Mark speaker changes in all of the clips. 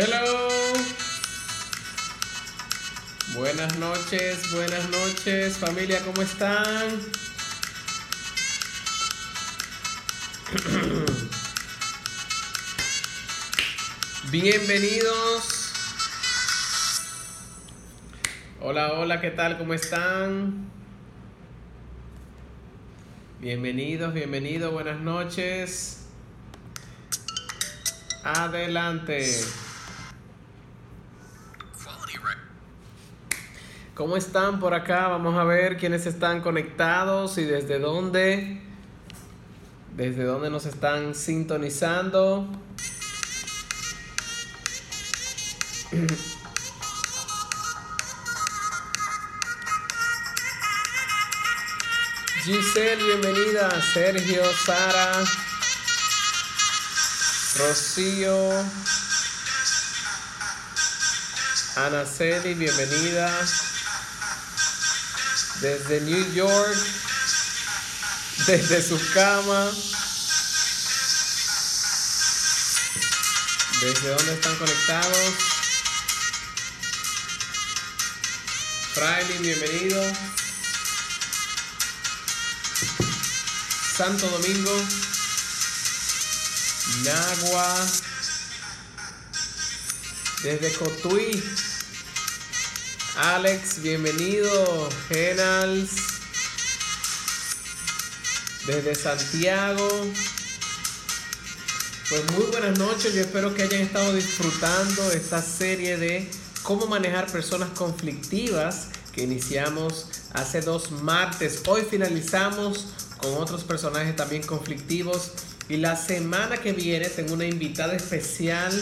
Speaker 1: Hello. Buenas noches, buenas noches, familia, ¿cómo están? Bienvenidos. Hola, hola, ¿qué tal? ¿Cómo están? Bienvenidos, bienvenidos, buenas noches. Adelante. ¿Cómo están por acá? Vamos a ver quiénes están conectados y desde dónde. Desde dónde nos están sintonizando. Giselle, bienvenida. Sergio, Sara, Rocío, Ana Celi, bienvenida. Desde New York, desde su cama. ¿Desde dónde están conectados? Fraile, bienvenido. Santo Domingo, Nagua, desde Cotuí, Alex, bienvenido, Genals, desde Santiago. Pues muy buenas noches, yo espero que hayan estado disfrutando esta serie de cómo manejar personas conflictivas que iniciamos hace dos martes. Hoy finalizamos con otros personajes también conflictivos. Y la semana que viene tengo una invitada especial,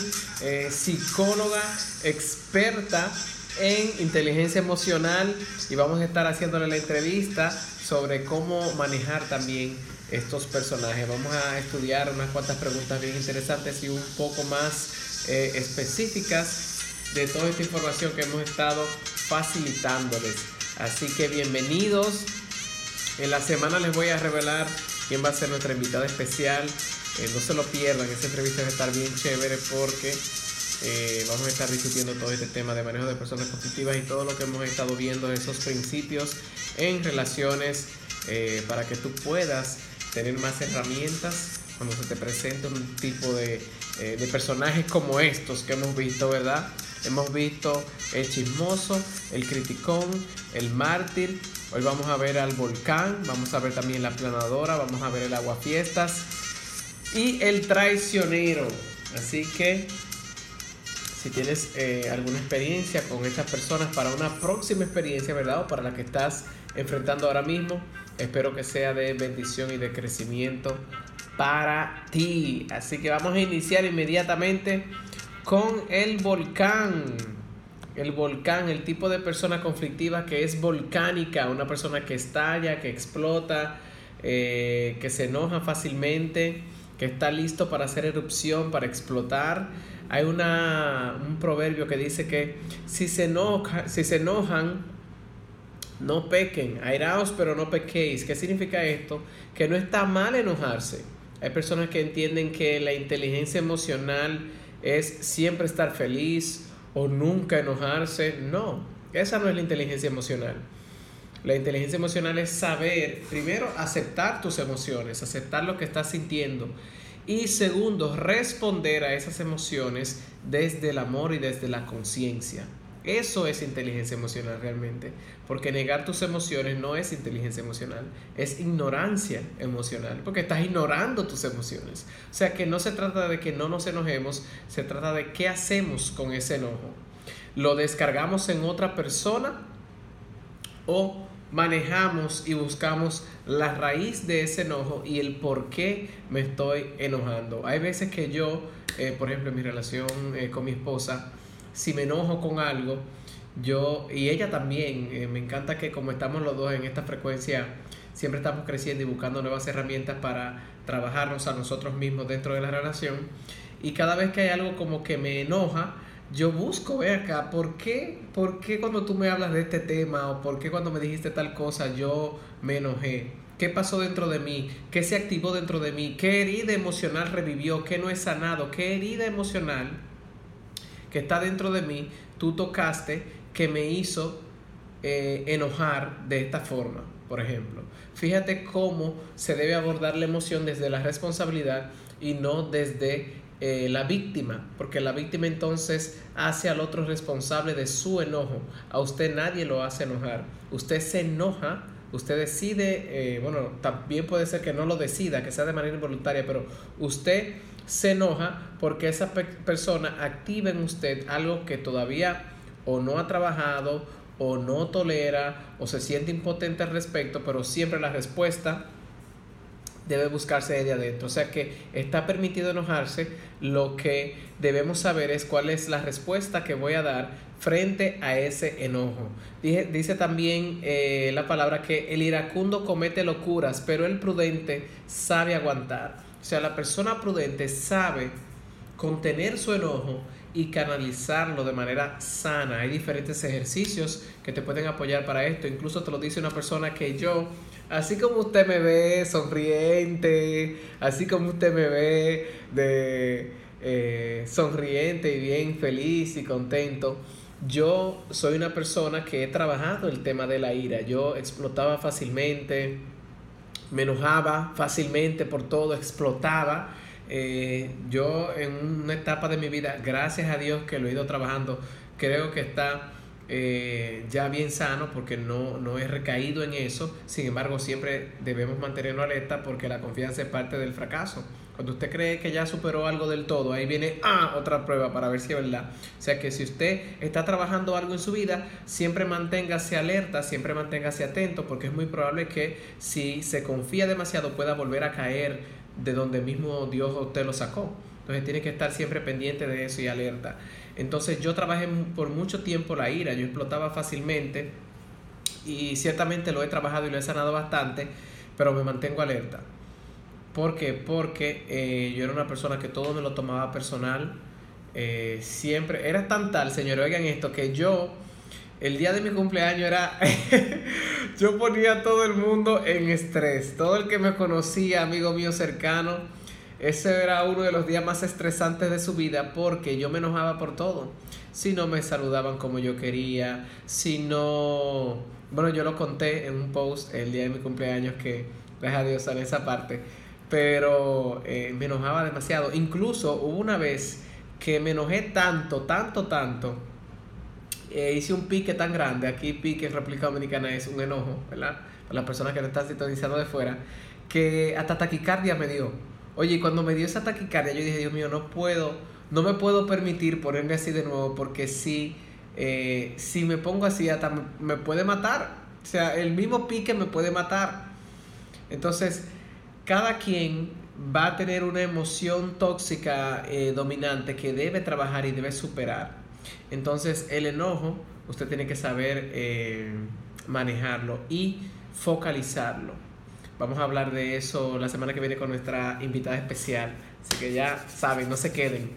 Speaker 1: eh, psicóloga, experta en inteligencia emocional y vamos a estar haciéndole la entrevista sobre cómo manejar también estos personajes. Vamos a estudiar unas cuantas preguntas bien interesantes y un poco más eh, específicas de toda esta información que hemos estado facilitándoles. Así que bienvenidos. En la semana les voy a revelar quién va a ser nuestra invitada especial. Eh, no se lo pierdan, esta entrevista va a estar bien chévere porque eh, vamos a estar discutiendo todo este tema de manejo de personas conflictivas y todo lo que hemos estado viendo, esos principios en relaciones eh, para que tú puedas tener más herramientas cuando se te presente un tipo de, de personajes como estos que hemos visto, ¿verdad? Hemos visto el chismoso, el criticón, el mártir. Hoy vamos a ver al volcán, vamos a ver también la planadora, vamos a ver el aguafiestas y el traicionero. Así que si tienes eh, alguna experiencia con estas personas para una próxima experiencia, ¿verdad? O para la que estás enfrentando ahora mismo, espero que sea de bendición y de crecimiento para ti. Así que vamos a iniciar inmediatamente con el volcán. El volcán, el tipo de persona conflictiva que es volcánica, una persona que estalla, que explota, eh, que se enoja fácilmente, que está listo para hacer erupción, para explotar. Hay una, un proverbio que dice que si se, enoja, si se enojan, no pequen, airaos pero no pequéis. ¿Qué significa esto? Que no está mal enojarse. Hay personas que entienden que la inteligencia emocional es siempre estar feliz o nunca enojarse. No, esa no es la inteligencia emocional. La inteligencia emocional es saber, primero, aceptar tus emociones, aceptar lo que estás sintiendo. Y segundo, responder a esas emociones desde el amor y desde la conciencia. Eso es inteligencia emocional realmente, porque negar tus emociones no es inteligencia emocional, es ignorancia emocional, porque estás ignorando tus emociones. O sea que no se trata de que no nos enojemos, se trata de qué hacemos con ese enojo. ¿Lo descargamos en otra persona o manejamos y buscamos la raíz de ese enojo y el por qué me estoy enojando? Hay veces que yo, eh, por ejemplo, en mi relación eh, con mi esposa, si me enojo con algo, yo y ella también, eh, me encanta que como estamos los dos en esta frecuencia, siempre estamos creciendo y buscando nuevas herramientas para trabajarnos a nosotros mismos dentro de la relación. Y cada vez que hay algo como que me enoja, yo busco, ve acá, ¿por qué, ¿por qué cuando tú me hablas de este tema o por qué cuando me dijiste tal cosa yo me enojé? ¿Qué pasó dentro de mí? ¿Qué se activó dentro de mí? ¿Qué herida emocional revivió? ¿Qué no es sanado? ¿Qué herida emocional que está dentro de mí, tú tocaste que me hizo eh, enojar de esta forma, por ejemplo. Fíjate cómo se debe abordar la emoción desde la responsabilidad y no desde eh, la víctima, porque la víctima entonces hace al otro responsable de su enojo. A usted nadie lo hace enojar. Usted se enoja, usted decide, eh, bueno, también puede ser que no lo decida, que sea de manera involuntaria, pero usted se enoja porque esa persona activa en usted algo que todavía o no ha trabajado o no tolera o se siente impotente al respecto, pero siempre la respuesta debe buscarse desde adentro. O sea que está permitido enojarse. Lo que debemos saber es cuál es la respuesta que voy a dar frente a ese enojo. Dice, también eh, la palabra que el iracundo comete locuras, pero el prudente sabe aguantar. O sea, la persona prudente sabe contener su enojo y canalizarlo de manera sana. Hay diferentes ejercicios que te pueden apoyar para esto. Incluso te lo dice una persona que yo, así como usted me ve sonriente, así como usted me ve de eh, sonriente y bien feliz y contento, yo soy una persona que he trabajado el tema de la ira. Yo explotaba fácilmente, me enojaba fácilmente por todo, explotaba eh, yo en una etapa de mi vida, gracias a Dios que lo he ido trabajando, creo que está eh, ya bien sano porque no, no he recaído en eso. Sin embargo, siempre debemos mantenerlo alerta porque la confianza es parte del fracaso. Cuando usted cree que ya superó algo del todo, ahí viene ah, otra prueba para ver si es verdad. O sea que si usted está trabajando algo en su vida, siempre manténgase alerta, siempre manténgase atento, porque es muy probable que si se confía demasiado pueda volver a caer de donde mismo Dios usted lo sacó. Entonces tiene que estar siempre pendiente de eso y alerta. Entonces yo trabajé por mucho tiempo la ira, yo explotaba fácilmente y ciertamente lo he trabajado y lo he sanado bastante, pero me mantengo alerta. ¿Por qué? Porque eh, yo era una persona que todo me lo tomaba personal. Eh, siempre, era tan tal, señores, oigan esto, que yo el día de mi cumpleaños era, yo ponía a todo el mundo en estrés, todo el que me conocía, amigo mío cercano, ese era uno de los días más estresantes de su vida porque yo me enojaba por todo. Si no me saludaban como yo quería, si no, bueno, yo lo conté en un post el día de mi cumpleaños que, gracias a Dios, en esa parte, pero eh, me enojaba demasiado. Incluso hubo una vez que me enojé tanto, tanto, tanto, eh, hice un pique tan grande, aquí pique en República Dominicana es un enojo, ¿verdad? Para las personas que no están sintonizando de fuera, que hasta taquicardia me dio. Oye, cuando me dio esa taquicardia, yo dije, Dios mío, no puedo, no me puedo permitir ponerme así de nuevo, porque si, eh, si me pongo así, hasta me, puede matar. O sea, el mismo pique me puede matar. Entonces, cada quien va a tener una emoción tóxica eh, dominante que debe trabajar y debe superar. Entonces el enojo, usted tiene que saber eh, manejarlo y focalizarlo. Vamos a hablar de eso la semana que viene con nuestra invitada especial. Así que ya saben, no se queden.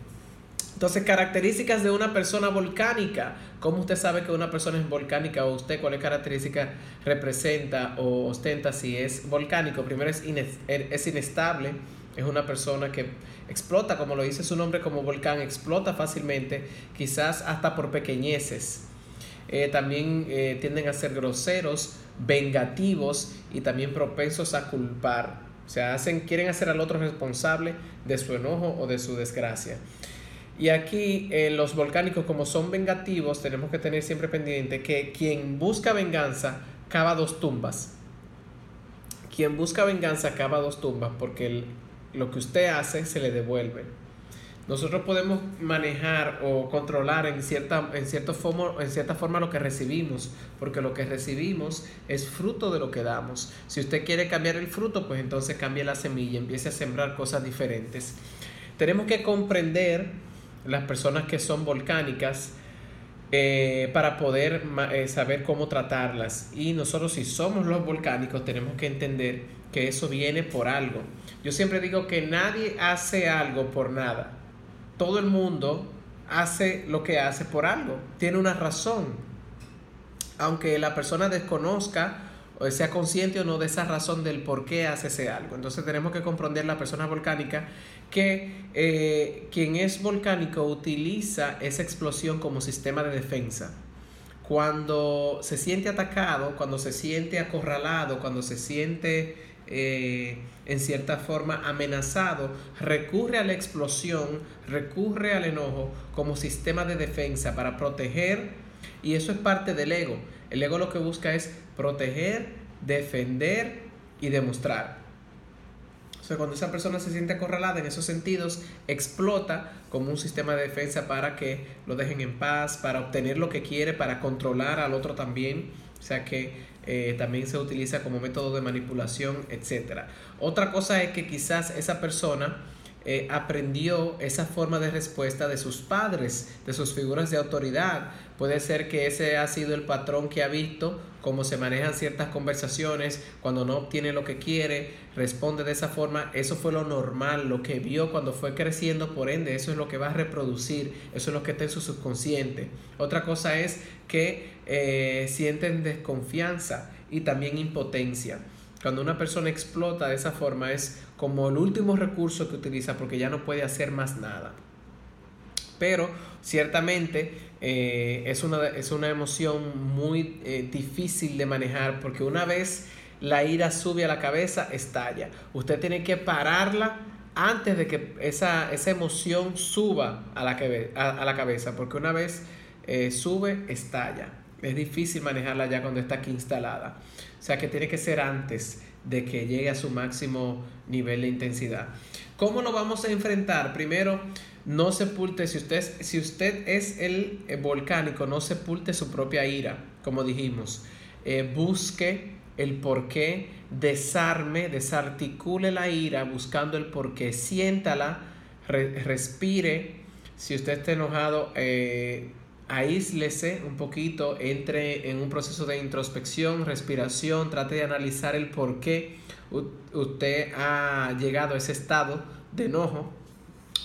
Speaker 1: Entonces, características de una persona volcánica. ¿Cómo usted sabe que una persona es volcánica o usted cuáles características representa o ostenta si es volcánico? Primero es, es inestable es una persona que explota, como lo dice su nombre, como volcán, explota fácilmente, quizás hasta por pequeñeces. Eh, también eh, tienden a ser groseros, vengativos y también propensos a culpar. O sea, hacen, quieren hacer al otro responsable de su enojo o de su desgracia. Y aquí eh, los volcánicos, como son vengativos, tenemos que tener siempre pendiente que quien busca venganza cava dos tumbas. Quien busca venganza cava dos tumbas porque lo que usted hace se le devuelve. Nosotros podemos manejar o controlar en cierta, en, cierto forma, en cierta forma lo que recibimos, porque lo que recibimos es fruto de lo que damos. Si usted quiere cambiar el fruto, pues entonces cambie la semilla, empiece a sembrar cosas diferentes. Tenemos que comprender las personas que son volcánicas, eh, para poder eh, saber cómo tratarlas. Y nosotros si somos los volcánicos tenemos que entender que eso viene por algo. Yo siempre digo que nadie hace algo por nada. Todo el mundo hace lo que hace por algo. Tiene una razón. Aunque la persona desconozca o sea consciente o no de esa razón del por qué hace ese algo. Entonces tenemos que comprender la persona volcánica que eh, quien es volcánico utiliza esa explosión como sistema de defensa. Cuando se siente atacado, cuando se siente acorralado, cuando se siente eh, en cierta forma amenazado, recurre a la explosión, recurre al enojo como sistema de defensa para proteger y eso es parte del ego. El ego lo que busca es proteger, defender y demostrar. O sea, cuando esa persona se siente acorralada en esos sentidos, explota como un sistema de defensa para que lo dejen en paz, para obtener lo que quiere, para controlar al otro también. O sea que eh, también se utiliza como método de manipulación, etc. Otra cosa es que quizás esa persona eh, aprendió esa forma de respuesta de sus padres, de sus figuras de autoridad. Puede ser que ese ha sido el patrón que ha visto, cómo se manejan ciertas conversaciones, cuando no obtiene lo que quiere, responde de esa forma. Eso fue lo normal, lo que vio cuando fue creciendo, por ende, eso es lo que va a reproducir, eso es lo que está en su subconsciente. Otra cosa es que eh, sienten desconfianza y también impotencia. Cuando una persona explota de esa forma es como el último recurso que utiliza porque ya no puede hacer más nada. Pero ciertamente eh, es, una, es, una, emoción muy eh, difícil de manejar porque una vez la ira sube a la cabeza, estalla. Usted tiene que pararla antes de que esa, esa emoción suba a la, a, la, cabeza, porque una vez eh, sube, estalla. Es difícil manejarla ya cuando está aquí instalada. O sea que tiene que ser antes de que llegue a su máximo nivel de intensidad. ¿Cómo lo vamos a enfrentar? Primero, no sepulte, si usted, si usted es el eh, volcánico, no sepulte su propia ira, como dijimos. Eh, busque el por qué, desarme, desarticule la ira buscando el por qué, siéntala, respire. Si usted está enojado, eh, aíslese un poquito, entre en un proceso de introspección, respiración, trate de analizar el por qué usted ha llegado a ese estado de enojo.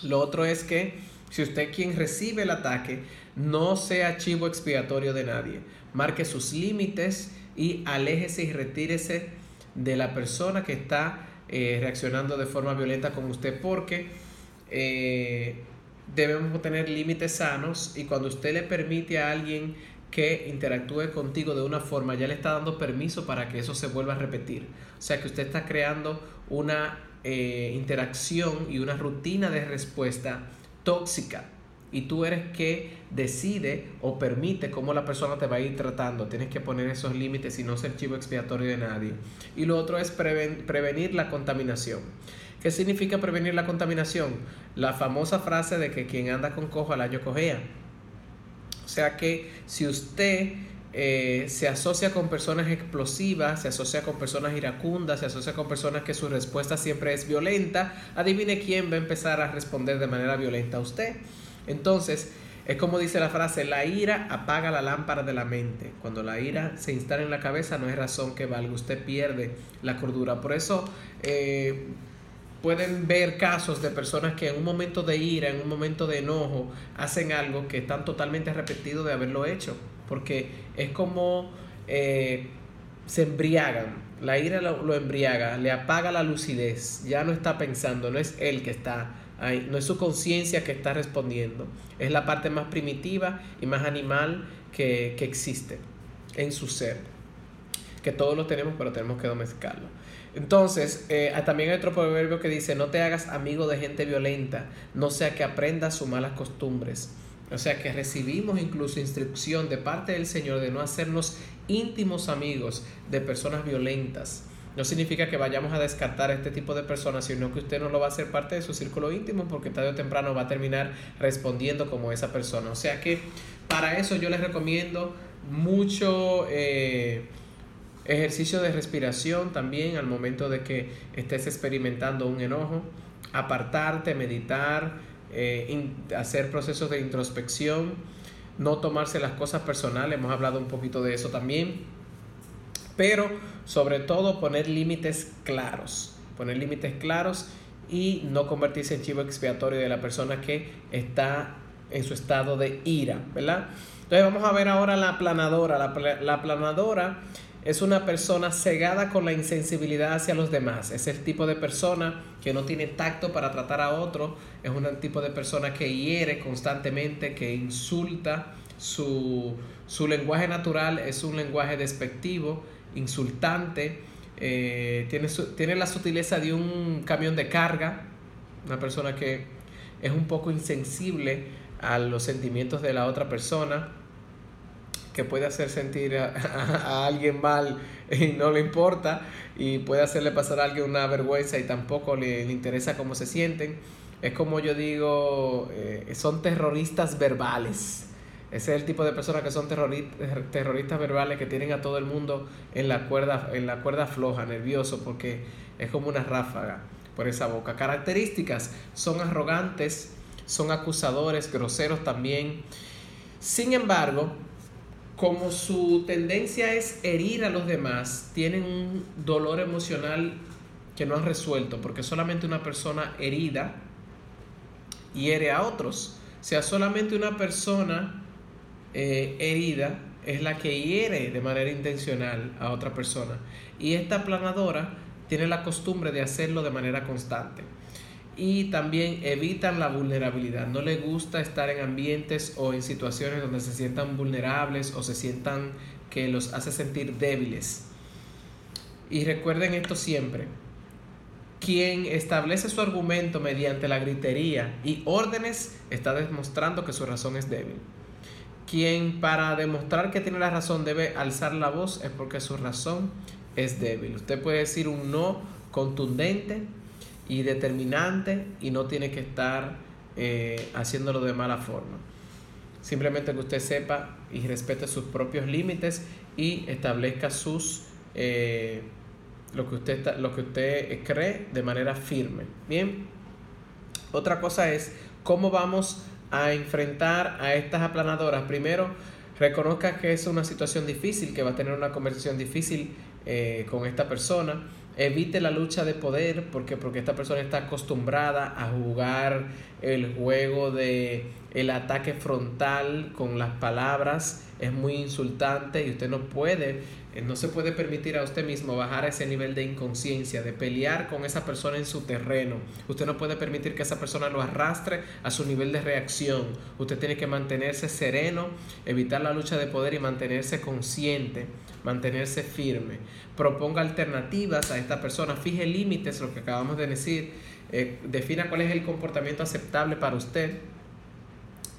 Speaker 1: Lo otro es que si usted quien recibe el ataque, no sea chivo expiatorio de nadie. Marque sus límites y aléjese y retírese de la persona que está eh, reaccionando de forma violenta con usted porque eh, debemos tener límites sanos y cuando usted le permite a alguien que interactúe contigo de una forma, ya le está dando permiso para que eso se vuelva a repetir. O sea que usted está creando una eh, interacción y una rutina de respuesta tóxica. Y tú eres que decide o permite cómo la persona te va a ir tratando. Tienes que poner esos límites y no ser chivo expiatorio de nadie. Y lo otro es prevenir la contaminación. ¿Qué significa prevenir la contaminación? La famosa frase de que quien anda con cojo al año cojea. O sea que si usted eh, se asocia con personas explosivas, se asocia con personas iracundas, se asocia con personas que su respuesta siempre es violenta, adivine quién va a empezar a responder de manera violenta a usted. Entonces, es como dice la frase, la ira apaga la lámpara de la mente. Cuando la ira se instala en la cabeza no hay razón que valga, usted pierde la cordura. Por eso... Eh, pueden ver casos de personas que en un momento de ira, en un momento de enojo, hacen algo que están totalmente arrepentidos de haberlo hecho, porque es como eh, se embriagan, la ira lo, embriaga, le apaga la lucidez, ya no está pensando, no es él que está ahí, no es su conciencia que está respondiendo, es la parte más primitiva y más animal que, que existe en su ser, que todos lo tenemos, pero tenemos que domesticarlo. Entonces, eh, también hay otro proverbio que dice, no te hagas amigo de gente violenta, no sea que aprendas sus malas costumbres. O sea que recibimos incluso instrucción de parte del Señor de no hacernos íntimos amigos de personas violentas. No significa que vayamos a descartar a este tipo de personas, sino que usted no lo va a hacer parte de su círculo íntimo porque tarde o temprano va a terminar respondiendo como esa persona. O sea que para eso yo les recomiendo mucho... Eh, Ejercicio de respiración también al momento de que estés experimentando un enojo. Apartarte, meditar, eh, hacer procesos de introspección, no tomarse las cosas personales, hemos hablado un poquito de eso también. Pero sobre todo poner límites claros, poner límites claros y no convertirse en chivo expiatorio de la persona que está en su estado de ira, ¿verdad? Entonces vamos a ver ahora la planadora. La, la planadora es una persona cegada con la insensibilidad hacia los demás. Es el tipo de persona que no tiene tacto para tratar a otro. Es un tipo de persona que hiere constantemente, que insulta. Su, lenguaje natural es un lenguaje despectivo, insultante. Eh, tiene, tiene la sutileza de un camión de carga. Una persona que es un poco insensible a los sentimientos de la otra persona que puede hacer sentir a, alguien mal y no le importa y puede hacerle pasar a alguien una vergüenza y tampoco le, interesa cómo se sienten. Es como yo digo, eh, son terroristas verbales. Ese es el tipo de personas que son terroristas, verbales que tienen a todo el mundo en la cuerda, en la cuerda floja, nervioso, porque es como una ráfaga por esa boca. Características, son arrogantes, son acusadores, groseros también. Sin embargo, como su tendencia es herir a los demás, tienen un dolor emocional que no han resuelto, porque solamente una persona herida hiere a otros. O sea, solamente una persona eh, herida es la que hiere de manera intencional a otra persona. Y esta planadora tiene la costumbre de hacerlo de manera constante y también evitan la vulnerabilidad. No les gusta estar en ambientes o en situaciones donde se sientan vulnerables o se sientan que los hace sentir débiles. Y recuerden esto siempre. Quien establece su argumento mediante la gritería y órdenes está demostrando que su razón es débil. Quien para demostrar que tiene la razón debe alzar la voz es porque su razón es débil. Usted puede decir un no contundente, y determinante y no tiene que estar eh, haciéndolo de mala forma. Simplemente que usted sepa y respete sus propios límites y establezca sus eh, lo que usted lo que usted cree de manera firme. Bien. Otra cosa es cómo vamos a enfrentar a estas aplanadoras. Primero, reconozca que es una situación difícil, que va a tener una conversación difícil eh, con esta persona evite la lucha de poder porque porque esta persona está acostumbrada a jugar el juego de el ataque frontal con las palabras es muy insultante y usted no puede eh, no se puede permitir a usted mismo bajar a ese nivel de inconsciencia, de pelear con esa persona en su terreno. Usted no puede permitir que esa persona lo arrastre a su nivel de reacción. Usted tiene que mantenerse sereno, evitar la lucha de poder y mantenerse consciente, mantenerse firme. Proponga alternativas a esta persona, fije límites, lo que acabamos de decir, eh, defina cuál es el comportamiento aceptable para usted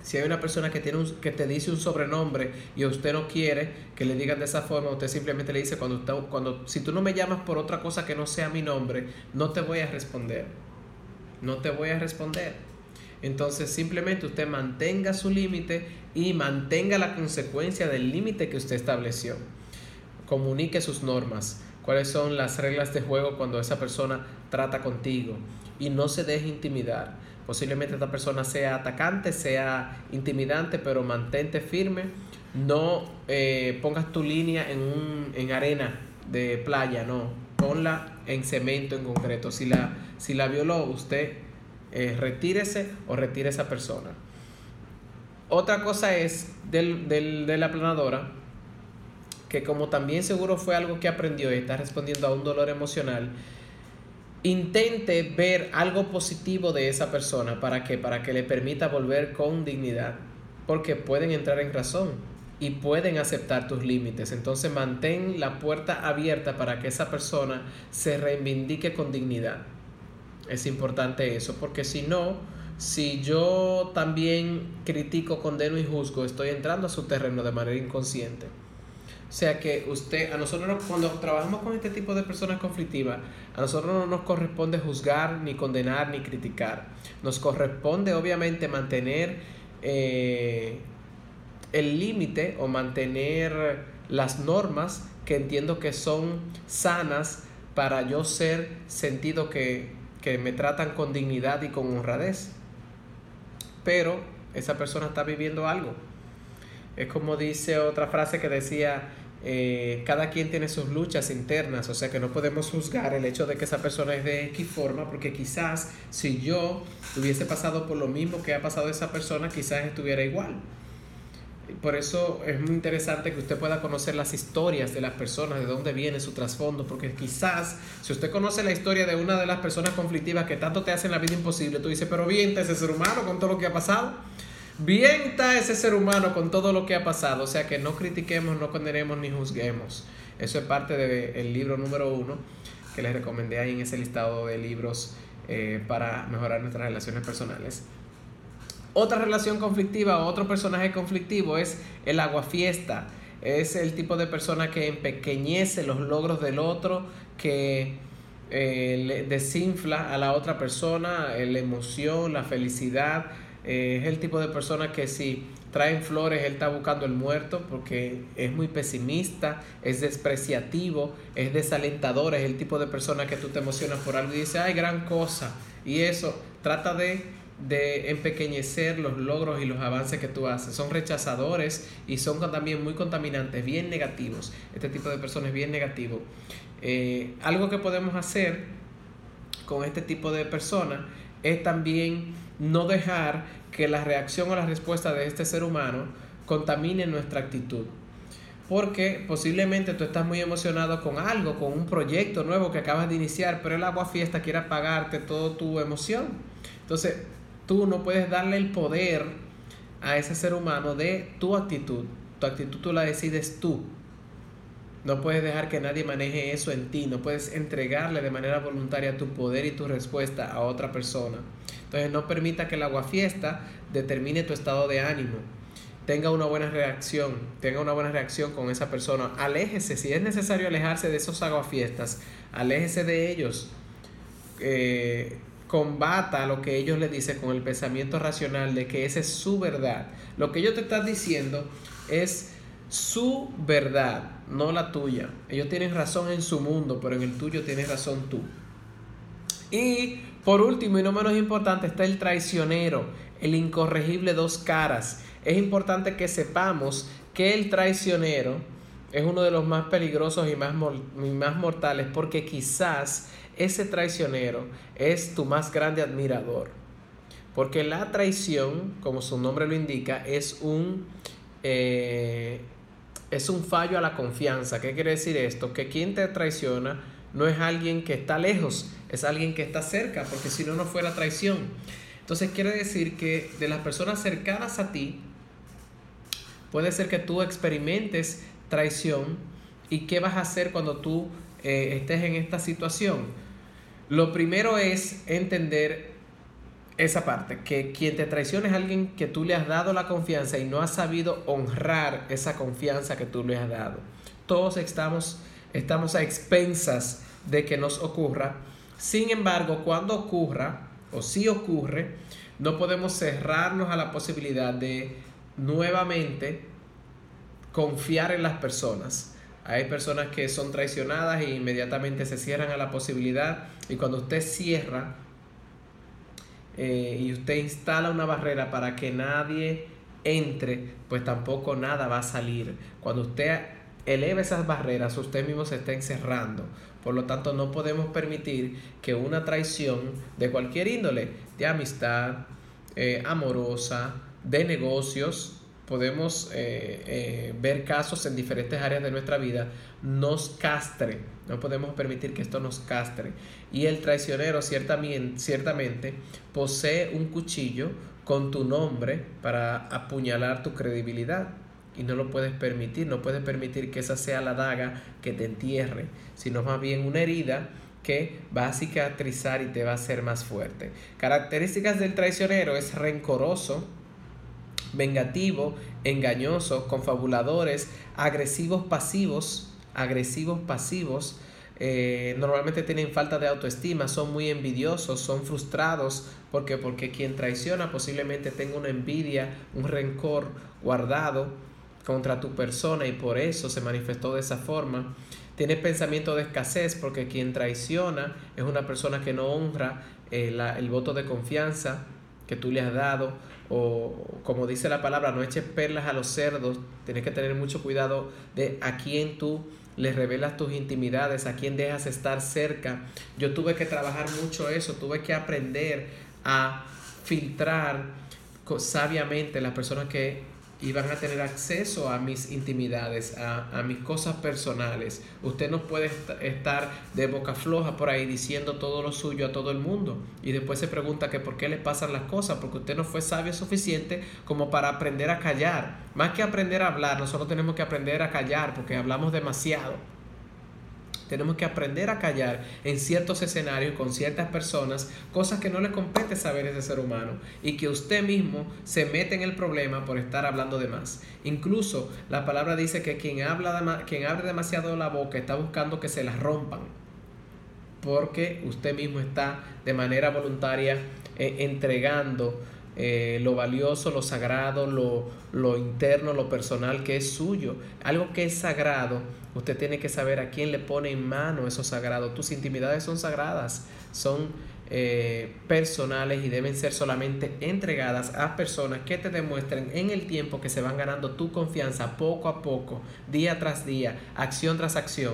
Speaker 1: si hay una persona que, tiene que te dice un sobrenombre y usted no quiere que le digan de esa forma, usted simplemente le dice, cuando, cuando, si tú no me llamas por otra cosa que no sea mi nombre, no te voy a responder. No te voy a responder. Entonces simplemente usted mantenga su límite y mantenga la consecuencia del límite que usted estableció. Comunique sus normas, cuáles son las reglas de juego cuando esa persona trata contigo y no se deje intimidar. Posiblemente esta persona sea atacante, sea intimidante, pero mantente firme. No eh, pongas tu línea en, un, en arena de playa, no. Ponla en cemento en concreto. Si la, si la violó, usted eh, retírese o retire esa persona. Otra cosa es del, del, de la planadora, que como también seguro fue algo que aprendió y está respondiendo a un dolor emocional, intente ver algo positivo de esa persona. ¿Para que Para que le permita volver con dignidad. Porque pueden entrar en razón y pueden aceptar tus límites. Entonces mantén la puerta abierta para que esa persona se reivindique con dignidad. Es importante eso, porque si no, si yo también critico, condeno y juzgo, estoy entrando a su terreno de manera inconsciente. O sea que usted, a nosotros cuando trabajamos con este tipo de personas conflictivas, a nosotros no nos corresponde juzgar, ni condenar, ni criticar. Nos corresponde obviamente mantener eh, el límite o mantener las normas que entiendo que son sanas para yo ser sentido que, que me tratan con dignidad y con honradez. Pero esa persona está viviendo algo. Es como dice otra frase que decía, eh, cada quien tiene sus luchas internas, o sea que no podemos juzgar el hecho de que esa persona es de X forma, porque quizás si yo hubiese pasado por lo mismo que ha pasado esa persona, quizás estuviera igual. Por eso es muy interesante que usted pueda conocer las historias de las personas, de dónde viene su trasfondo, porque quizás si usted conoce la historia de una de las personas conflictivas que tanto te hacen la vida imposible, tú dices, pero bien ese ser humano con todo lo que ha pasado. Bien está ese ser humano con todo lo que ha pasado. O sea que no critiquemos, no condenemos ni juzguemos. Eso es parte del libro número uno que les recomendé ahí en ese listado de libros eh, para mejorar nuestras relaciones personales. Otra relación conflictiva o otro personaje conflictivo es el aguafiesta. Es el tipo de persona que empequeñece los logros del otro, que eh, le desinfla a la otra persona, eh, la emoción, la felicidad. Eh, es el tipo de persona que si traen flores, él está buscando el muerto porque es muy pesimista, es despreciativo, es desalentador, es el tipo de persona que tú te emocionas por algo y dice, ay, gran cosa. Y eso trata de de empequeñecer los logros y los avances que tú haces. Son rechazadores y son también muy contaminantes, bien negativos. Este tipo de personas es bien negativo. Eh, algo que podemos hacer con este tipo de personas es también no dejar que la reacción o la respuesta de este ser humano contamine nuestra actitud. Porque posiblemente tú estás muy emocionado con algo, con un proyecto nuevo que acabas de iniciar, pero el agua fiesta quiere apagarte toda tu emoción. Entonces, tú no puedes darle el poder a ese ser humano de tu actitud. Tu actitud tú la decides tú. No puedes dejar que nadie maneje eso en ti. No puedes entregarle de manera voluntaria tu poder y tu respuesta a otra persona. Entonces no permita que el aguafiesta determine tu estado de ánimo. Tenga una buena reacción, tenga una buena reacción con esa persona. Aléjese, si es necesario alejarse de esos aguafiestas, aléjese de ellos. Eh, combata lo que ellos le dicen con el pensamiento racional de que esa es su verdad. Lo que ellos te están diciendo es su verdad, no la tuya. Ellos tienen razón en su mundo, pero en el tuyo tienes razón tú. Y por último y no menos importante está el traicionero, el incorregible dos caras. Es importante que sepamos que el traicionero es uno de los más peligrosos y más, y más mortales porque quizás ese traicionero es tu más grande admirador. Porque la traición, como su nombre lo indica, es un, eh, es un fallo a la confianza. ¿Qué quiere decir esto? Que quien te traiciona no es alguien que está lejos, es alguien que está cerca, porque si no, no fuera traición. Entonces quiere decir que de las personas cercanas a ti, puede ser que tú experimentes traición y qué vas a hacer cuando tú eh, estés en esta situación lo primero es entender esa parte, que quien te traiciona es alguien que tú le has dado la confianza y no has sabido honrar esa confianza que tú le has dado. Todos estamos, estamos a expensas de que nos ocurra. Sin embargo, cuando ocurra, o si ocurre, no podemos cerrarnos a la posibilidad de nuevamente confiar en las personas hay personas que son traicionadas e inmediatamente se cierran a la posibilidad y cuando usted cierra eh, y usted instala una barrera para que nadie entre, pues tampoco nada va a salir. Cuando usted eleva esas barreras, usted mismo se está encerrando. Por lo tanto, no podemos permitir que una traición de cualquier índole, de amistad, eh, amorosa, de negocios, podemos eh, eh, ver casos en diferentes áreas de nuestra vida, nos castre. No podemos permitir que esto nos castre. Y el traicionero ciertamente, ciertamente posee un cuchillo con tu nombre para apuñalar tu credibilidad. Y no lo puedes permitir, no puedes permitir que esa sea la daga que te entierre, sino más bien una herida que va a cicatrizar y te va a hacer más fuerte. Características del traicionero es rencoroso, vengativo, engañoso, confabuladores, agresivos pasivos, agresivos pasivos, eh, normalmente tienen falta de autoestima, son muy envidiosos, son frustrados, porque porque quien traiciona posiblemente tenga una envidia, un rencor guardado contra tu persona y por eso se manifestó de esa forma. Tiene pensamiento de escasez porque quien traiciona es una persona que no honra eh, el voto de confianza que tú le has dado o como dice la palabra, no eches perlas a los cerdos, tienes que tener mucho cuidado de a quién tú les revelas tus intimidades, a quién dejas estar cerca. Yo tuve que trabajar mucho eso, tuve que aprender a filtrar sabiamente las personas que y van a tener acceso a mis intimidades, a, mis cosas personales. Usted no puede estar de boca floja por ahí diciendo todo lo suyo a todo el mundo y después se pregunta que por qué le pasan las cosas, porque usted no fue sabio suficiente como para aprender a callar. Más que aprender a hablar, nosotros tenemos que aprender a callar porque hablamos demasiado. Tenemos que aprender a callar en ciertos escenarios con ciertas personas, cosas que no le compete saber ese ser humano y que usted mismo se mete en el problema por estar hablando de más. Incluso la palabra dice que quien habla quien abre demasiado la boca está buscando que se la rompan porque usted mismo está de manera voluntaria eh, entregando eh, lo valioso, lo sagrado, lo, lo interno, lo personal que es suyo. Algo que es sagrado, usted tiene que saber a quién le pone en mano eso sagrado. Tus intimidades son sagradas, son eh, personales y deben ser solamente entregadas a personas que te demuestren en el tiempo que se van ganando tu confianza poco a poco, día tras día, acción tras acción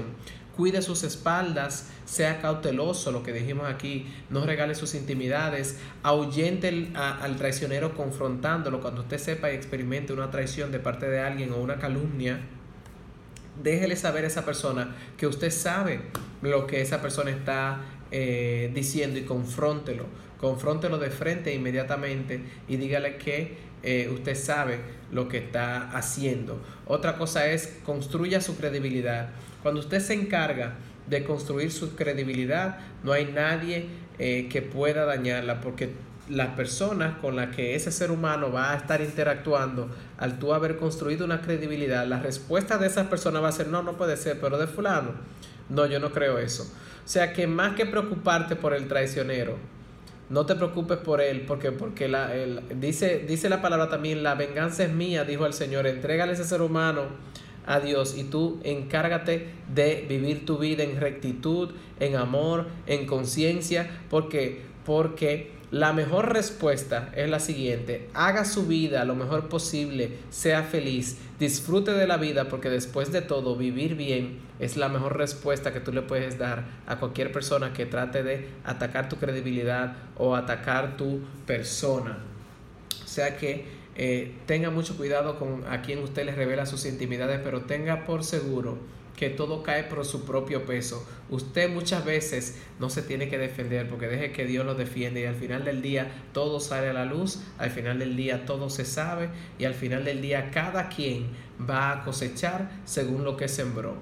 Speaker 1: cuide sus espaldas, sea cauteloso, lo que dijimos aquí, no regale sus intimidades, ahuyente al traicionero confrontándolo cuando usted sepa y experimente una traición de parte de alguien o una calumnia. Déjele saber a esa persona que usted sabe lo que esa persona está eh, diciendo y confróntelo. Confróntelo de frente inmediatamente y dígale que eh, usted sabe lo que está haciendo. Otra cosa es construya su credibilidad. Cuando usted se encarga de construir su credibilidad, no hay nadie eh, que pueda dañarla porque las personas con las que ese ser humano va a estar interactuando, al tú haber construido una credibilidad, la respuesta de esas personas va a ser, no, no puede ser, pero de fulano, no, yo no creo eso. O sea que más que preocuparte por el traicionero, no te preocupes por él, porque, porque la, dice, dice la palabra también, la venganza es mía, dijo el Señor, entrégale a ese ser humano a Dios y tú encárgate de vivir tu vida en rectitud, en amor, en conciencia, porque porque la mejor respuesta es la siguiente, haga su vida lo mejor posible, sea feliz, disfrute de la vida porque después de todo vivir bien es la mejor respuesta que tú le puedes dar a cualquier persona que trate de atacar tu credibilidad o atacar tu persona. O sea que eh, tenga mucho cuidado con a quien usted le revela sus intimidades, pero tenga por seguro que todo cae por su propio peso. Usted muchas veces no se tiene que defender porque deje que Dios lo defiende y al final del día todo sale a la luz, al final del día todo se sabe y al final del día cada quien va a cosechar según lo que sembró.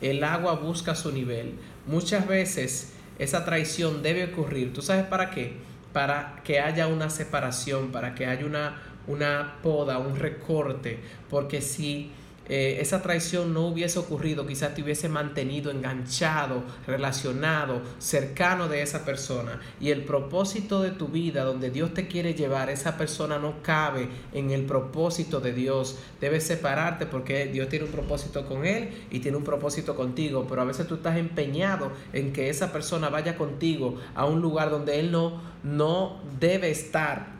Speaker 1: El agua busca su nivel. Muchas veces esa traición debe ocurrir. ¿Tú sabes para qué? Para que haya una separación, para que haya una una poda, un recorte, porque si eh, esa traición no hubiese ocurrido, quizás te hubiese mantenido enganchado, relacionado, cercano de esa persona. Y el propósito de tu vida, donde Dios te quiere llevar, esa persona no cabe en el propósito de Dios. Debes separarte porque Dios tiene un propósito con Él y tiene un propósito contigo. Pero a veces tú estás empeñado en que esa persona vaya contigo a un lugar donde Él no, no debe estar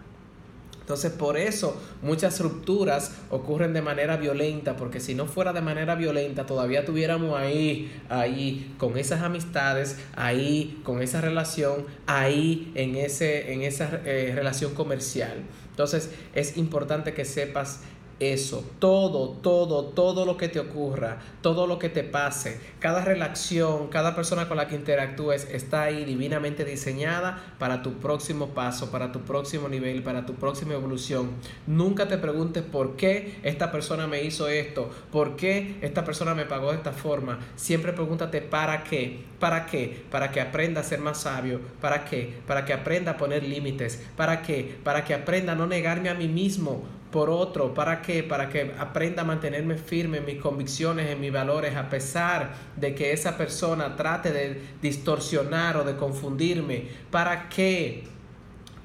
Speaker 1: entonces por eso muchas rupturas ocurren de manera violenta, porque si no fuera de manera violenta todavía tuviéramos ahí, ahí con esas amistades, ahí con esa relación, ahí en, ese, en esa eh, relación comercial. Entonces es importante que sepas eso, todo, todo, todo lo que te ocurra, todo lo que te pase, cada relación, cada persona con la que interactúes está ahí divinamente diseñada para tu próximo paso, para tu próximo nivel, para tu próxima evolución. Nunca te preguntes por qué esta persona me hizo esto, por qué esta persona me pagó de esta forma. Siempre pregúntate para qué, para qué, para que aprenda a ser más sabio, para qué, para que aprenda a poner límites, para qué, para que aprenda a no negarme a mí mismo por otro. ¿Para qué? Para que aprenda a mantenerme firme en mis convicciones, en mis valores, a pesar de que esa persona trate de distorsionar o de confundirme. ¿Para qué?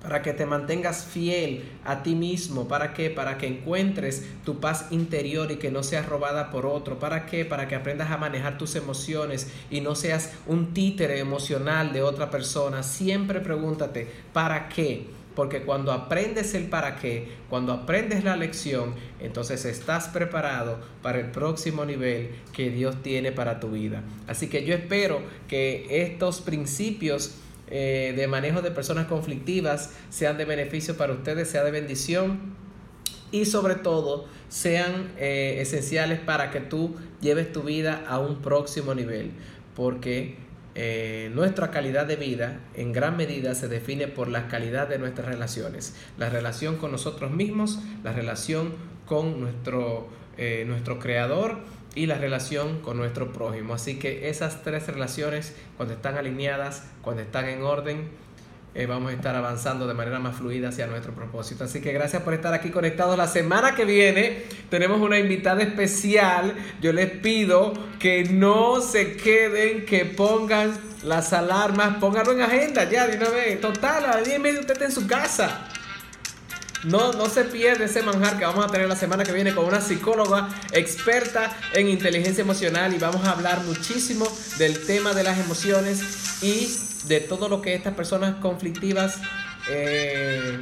Speaker 1: Para que te mantengas fiel a ti mismo. ¿Para qué? Para que encuentres tu paz interior y que no seas robada por otro. ¿Para qué? Para que aprendas a manejar tus emociones y no seas un títere emocional de otra persona. Siempre pregúntate, ¿para qué? Porque cuando aprendes el para qué, cuando aprendes la lección, entonces estás preparado para el próximo nivel que Dios tiene para tu vida. Así que yo espero que estos principios eh, de manejo de personas conflictivas sean de beneficio para ustedes, sea de bendición y sobre todo sean eh, esenciales para que tú lleves tu vida a un próximo nivel, porque eh, nuestra calidad de vida en gran medida se define por la calidad de nuestras relaciones, la relación con nosotros mismos, la relación con nuestro, eh, nuestro creador y la relación con nuestro prójimo. Así que esas tres relaciones, cuando están alineadas, cuando están en orden, eh, vamos a estar avanzando de manera más fluida hacia nuestro propósito. Así que gracias por estar aquí conectados. La semana que viene tenemos una invitada especial. Yo les pido que no se queden, que pongan las alarmas, pónganlo en agenda ya de una vez. Total, a las 10 y media usted está en su casa. No, no se pierde ese manjar que vamos a tener la semana que viene con una psicóloga experta en inteligencia emocional y vamos a hablar muchísimo del tema de las emociones y de todo lo que estas personas conflictivas eh,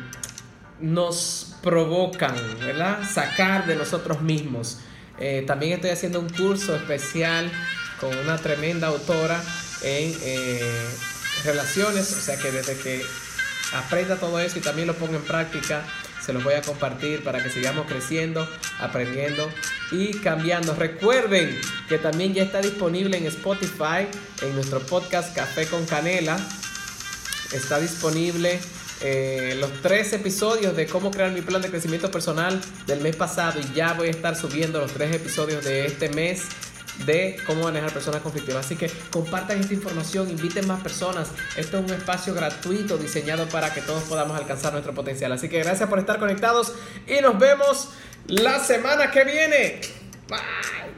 Speaker 1: nos provocan, ¿verdad? Sacar de nosotros mismos. Eh, también estoy haciendo un curso especial con una tremenda autora en eh, relaciones, o sea que desde que aprenda todo eso y también lo ponga en práctica, se los voy a compartir para que sigamos creciendo, aprendiendo y cambiando. Recuerden que también ya está disponible en Spotify, en nuestro podcast Café con Canela. Está disponible eh, los tres episodios de cómo crear mi plan de crecimiento personal del mes pasado y ya voy a estar subiendo los tres episodios de este mes de cómo manejar personas conflictivas. Así que compartan esta información, inviten más personas. Esto es un espacio gratuito diseñado para que todos podamos alcanzar nuestro potencial. Así que gracias por estar conectados y nos vemos la semana que viene. Bye.